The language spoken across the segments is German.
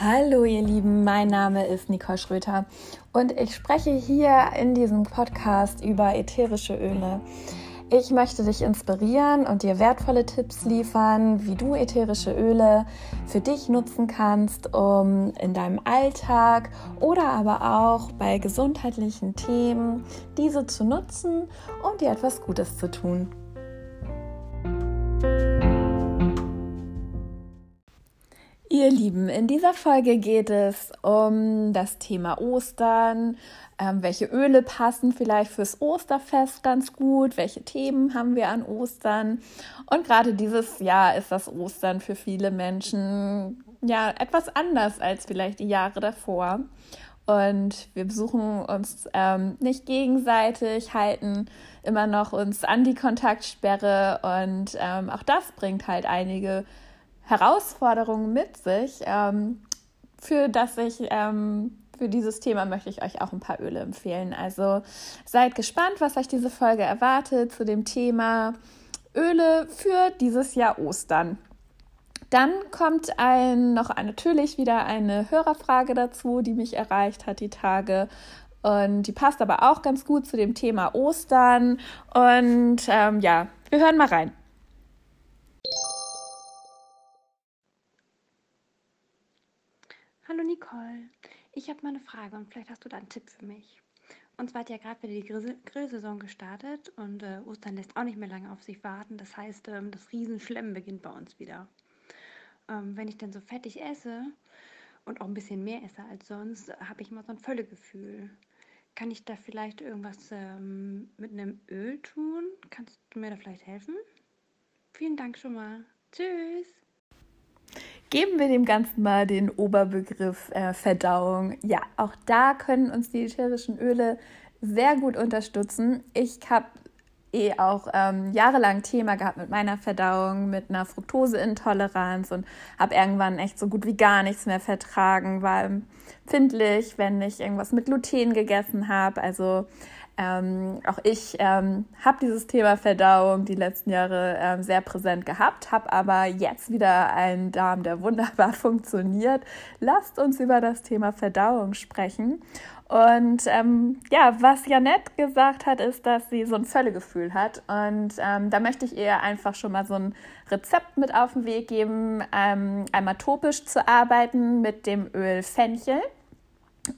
Hallo ihr Lieben, mein Name ist Nicole Schröter und ich spreche hier in diesem Podcast über ätherische Öle. Ich möchte dich inspirieren und dir wertvolle Tipps liefern, wie du ätherische Öle für dich nutzen kannst, um in deinem Alltag oder aber auch bei gesundheitlichen Themen diese zu nutzen und dir etwas Gutes zu tun. Ihr Lieben, in dieser Folge geht es um das Thema Ostern. Ähm, welche Öle passen vielleicht fürs Osterfest ganz gut? Welche Themen haben wir an Ostern? Und gerade dieses Jahr ist das Ostern für viele Menschen ja etwas anders als vielleicht die Jahre davor. Und wir besuchen uns ähm, nicht gegenseitig, halten immer noch uns an die Kontaktsperre und ähm, auch das bringt halt einige Herausforderungen mit sich, ähm, für das ich ähm, für dieses Thema möchte ich euch auch ein paar Öle empfehlen. Also seid gespannt, was euch diese Folge erwartet zu dem Thema Öle für dieses Jahr Ostern. Dann kommt ein, noch natürlich wieder eine Hörerfrage dazu, die mich erreicht hat die Tage. Und die passt aber auch ganz gut zu dem Thema Ostern. Und ähm, ja, wir hören mal rein. Hallo Nicole, ich habe mal eine Frage und vielleicht hast du da einen Tipp für mich. Und zwar hat ja gerade wieder die Grillsaison gestartet und äh, Ostern lässt auch nicht mehr lange auf sich warten. Das heißt, ähm, das Riesenschlemmen beginnt bei uns wieder. Ähm, wenn ich dann so fettig esse und auch ein bisschen mehr esse als sonst, habe ich immer so ein Völlegefühl. Kann ich da vielleicht irgendwas ähm, mit einem Öl tun? Kannst du mir da vielleicht helfen? Vielen Dank schon mal. Tschüss. Geben wir dem Ganzen mal den Oberbegriff äh, Verdauung. Ja, auch da können uns die ätherischen Öle sehr gut unterstützen. Ich habe eh auch ähm, jahrelang Thema gehabt mit meiner Verdauung, mit einer Fructoseintoleranz und habe irgendwann echt so gut wie gar nichts mehr vertragen, war empfindlich, wenn ich irgendwas mit Gluten gegessen habe. Also ähm, auch ich ähm, habe dieses Thema Verdauung die letzten Jahre ähm, sehr präsent gehabt, habe aber jetzt wieder einen Darm, der wunderbar funktioniert. Lasst uns über das Thema Verdauung sprechen. Und ähm, ja, was Janette gesagt hat, ist, dass sie so ein Völlegefühl hat. Und ähm, da möchte ich ihr einfach schon mal so ein Rezept mit auf den Weg geben, ähm, einmal topisch zu arbeiten mit dem Öl Fenchel.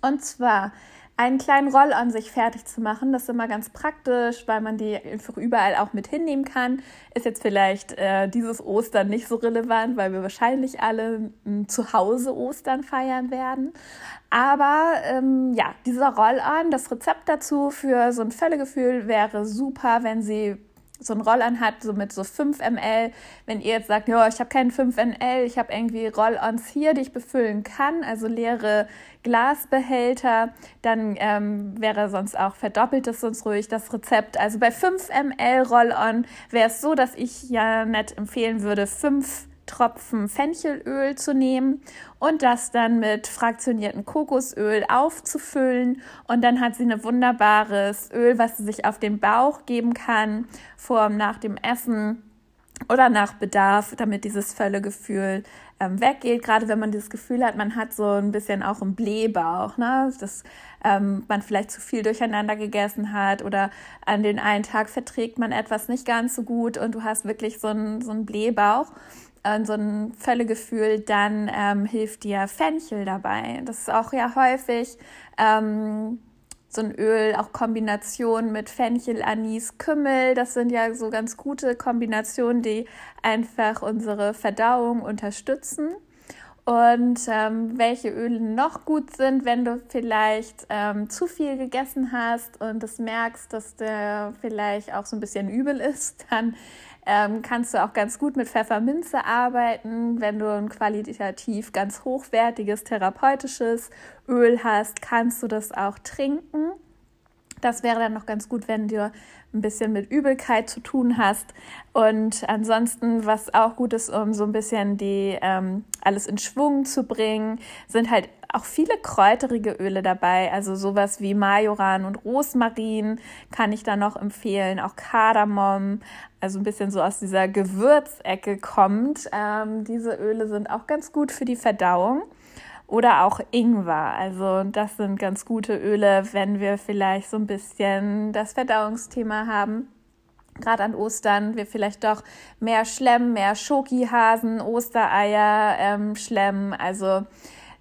Und zwar einen kleinen Roll an sich fertig zu machen. Das ist immer ganz praktisch, weil man die einfach überall auch mit hinnehmen kann. Ist jetzt vielleicht äh, dieses Ostern nicht so relevant, weil wir wahrscheinlich alle m, zu Hause Ostern feiern werden. Aber ähm, ja, dieser Roll-on, das Rezept dazu für so ein Völlegefühl wäre super, wenn Sie so ein Roll-on hat, so mit so 5 ml. Wenn ihr jetzt sagt, ja, ich habe keinen 5 ml, ich habe irgendwie Roll-ons hier, die ich befüllen kann, also leere Glasbehälter, dann ähm, wäre sonst auch verdoppelt es uns ruhig das Rezept. Also bei 5 ml Roll-on wäre es so, dass ich ja nicht empfehlen würde, 5 Tropfen Fenchelöl zu nehmen und das dann mit fraktioniertem Kokosöl aufzufüllen. Und dann hat sie ein wunderbares Öl, was sie sich auf den Bauch geben kann, vor und nach dem Essen oder nach Bedarf, damit dieses Völlegefühl ähm, weggeht. Gerade wenn man dieses Gefühl hat, man hat so ein bisschen auch einen Blähbauch, ne? dass ähm, man vielleicht zu viel durcheinander gegessen hat oder an den einen Tag verträgt man etwas nicht ganz so gut und du hast wirklich so einen, so einen Blähbauch und so ein Völlegefühl, dann ähm, hilft dir Fenchel dabei. Das ist auch ja häufig ähm, so ein Öl, auch Kombination mit Fenchel, Anis, Kümmel. Das sind ja so ganz gute Kombinationen, die einfach unsere Verdauung unterstützen. Und ähm, welche Öle noch gut sind, wenn du vielleicht ähm, zu viel gegessen hast und es merkst, dass der vielleicht auch so ein bisschen übel ist, dann ähm, kannst du auch ganz gut mit Pfefferminze arbeiten. Wenn du ein qualitativ ganz hochwertiges therapeutisches Öl hast, kannst du das auch trinken. Das wäre dann noch ganz gut, wenn du ein bisschen mit Übelkeit zu tun hast. Und ansonsten, was auch gut ist, um so ein bisschen die ähm, alles in Schwung zu bringen, sind halt auch viele kräuterige Öle dabei. Also sowas wie Majoran und Rosmarin kann ich da noch empfehlen. Auch Kardamom, also ein bisschen so aus dieser Gewürzecke kommt. Ähm, diese Öle sind auch ganz gut für die Verdauung. Oder auch Ingwer. Also das sind ganz gute Öle, wenn wir vielleicht so ein bisschen das Verdauungsthema haben. Gerade an Ostern wir vielleicht doch mehr Schlemm, mehr Schokihasen, Ostereier ähm, schlemmen. Also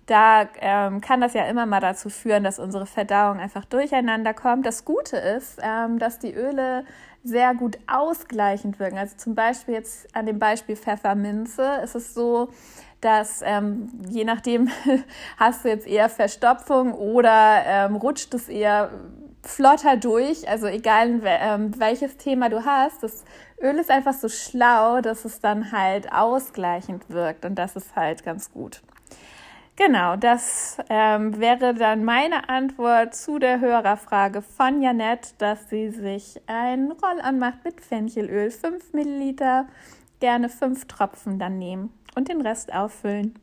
da ähm, kann das ja immer mal dazu führen, dass unsere Verdauung einfach durcheinander kommt. Das Gute ist, ähm, dass die Öle sehr gut ausgleichend wirken. Also zum Beispiel jetzt an dem Beispiel Pfefferminze ist es so, dass ähm, je nachdem hast du jetzt eher Verstopfung oder ähm, rutscht es eher flotter durch. Also egal ähm, welches Thema du hast, das Öl ist einfach so schlau, dass es dann halt ausgleichend wirkt und das ist halt ganz gut. Genau, das ähm, wäre dann meine Antwort zu der Hörerfrage von Janette, dass sie sich ein Roll-on macht mit Fenchelöl, 5 Milliliter, gerne 5 Tropfen dann nehmen und den Rest auffüllen.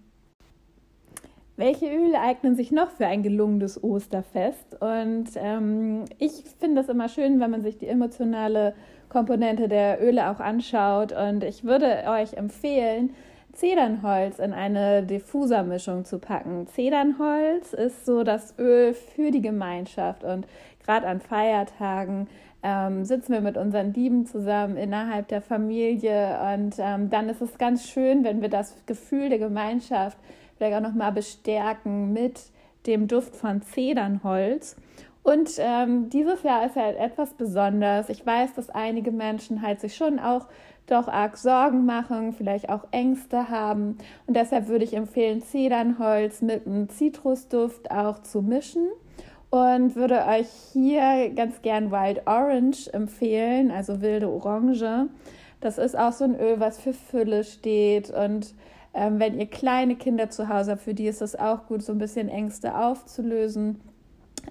Welche Öle eignen sich noch für ein gelungenes Osterfest? Und ähm, ich finde es immer schön, wenn man sich die emotionale Komponente der Öle auch anschaut. Und ich würde euch empfehlen, Zedernholz in eine Diffusermischung zu packen. Zedernholz ist so das Öl für die Gemeinschaft und gerade an Feiertagen ähm, sitzen wir mit unseren Lieben zusammen innerhalb der Familie und ähm, dann ist es ganz schön, wenn wir das Gefühl der Gemeinschaft vielleicht auch nochmal bestärken mit dem Duft von Zedernholz. Und ähm, dieses Jahr ist halt etwas besonders. Ich weiß, dass einige Menschen halt sich schon auch doch arg Sorgen machen, vielleicht auch Ängste haben. Und deshalb würde ich empfehlen, Zedernholz mit einem Zitrusduft auch zu mischen. Und würde euch hier ganz gern Wild Orange empfehlen, also wilde Orange. Das ist auch so ein Öl, was für Fülle steht. Und ähm, wenn ihr kleine Kinder zu Hause habt, für die ist es auch gut, so ein bisschen Ängste aufzulösen.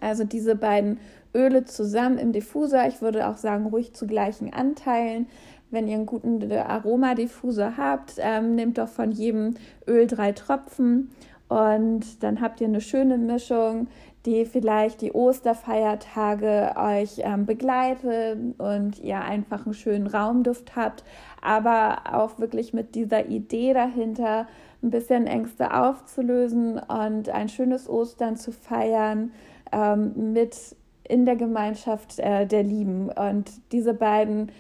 Also diese beiden Öle zusammen im Diffuser. Ich würde auch sagen, ruhig zu gleichen Anteilen. Wenn ihr einen guten Aromadiffuser habt, ähm, nehmt doch von jedem Öl drei Tropfen und dann habt ihr eine schöne Mischung, die vielleicht die Osterfeiertage euch ähm, begleitet und ihr einfach einen schönen Raumduft habt, aber auch wirklich mit dieser Idee dahinter, ein bisschen Ängste aufzulösen und ein schönes Ostern zu feiern ähm, mit in der Gemeinschaft äh, der Lieben. Und diese beiden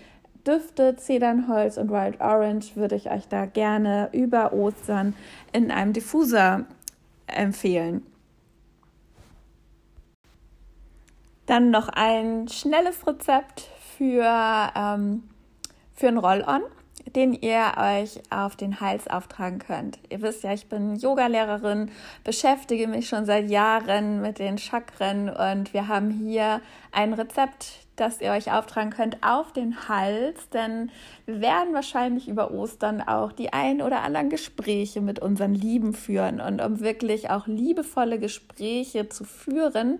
Düfte, Zedernholz und Wild Orange würde ich euch da gerne über Ostern in einem Diffuser empfehlen. Dann noch ein schnelles Rezept für, ähm, für ein Roll-On den ihr euch auf den Hals auftragen könnt. Ihr wisst ja, ich bin Yogalehrerin, beschäftige mich schon seit Jahren mit den Chakren und wir haben hier ein Rezept, das ihr euch auftragen könnt auf den Hals, denn wir werden wahrscheinlich über Ostern auch die ein oder anderen Gespräche mit unseren Lieben führen und um wirklich auch liebevolle Gespräche zu führen,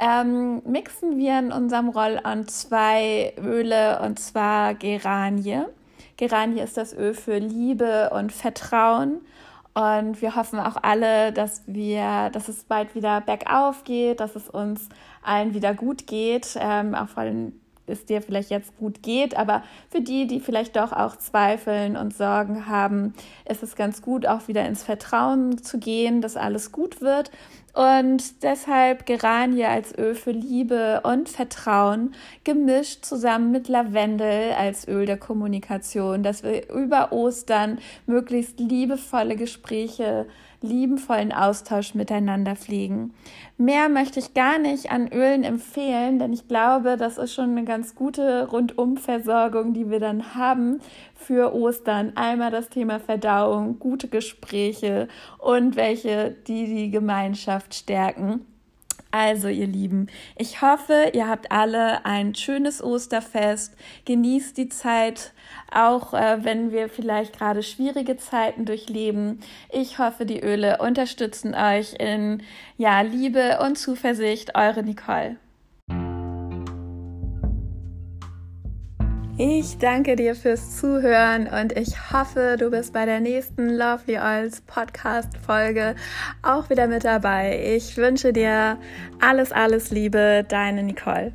ähm, mixen wir in unserem Roll-on zwei Öle und zwar Geranie Geranie ist das Öl für Liebe und Vertrauen. Und wir hoffen auch alle, dass wir, dass es bald wieder bergauf geht, dass es uns allen wieder gut geht, ähm, auch von es dir vielleicht jetzt gut geht, aber für die, die vielleicht doch auch zweifeln und Sorgen haben, ist es ganz gut, auch wieder ins Vertrauen zu gehen, dass alles gut wird. Und deshalb Geranie als Öl für Liebe und Vertrauen gemischt zusammen mit Lavendel als Öl der Kommunikation, dass wir über Ostern möglichst liebevolle Gespräche liebenvollen Austausch miteinander pflegen. Mehr möchte ich gar nicht an Ölen empfehlen, denn ich glaube, das ist schon eine ganz gute Rundumversorgung, die wir dann haben für Ostern. Einmal das Thema Verdauung, gute Gespräche und welche, die die Gemeinschaft stärken. Also, ihr Lieben, ich hoffe, ihr habt alle ein schönes Osterfest. Genießt die Zeit, auch äh, wenn wir vielleicht gerade schwierige Zeiten durchleben. Ich hoffe, die Öle unterstützen euch in ja, Liebe und Zuversicht. Eure Nicole. Ich danke dir fürs Zuhören und ich hoffe, du bist bei der nächsten Lovely Oils Podcast Folge auch wieder mit dabei. Ich wünsche dir alles, alles Liebe, deine Nicole.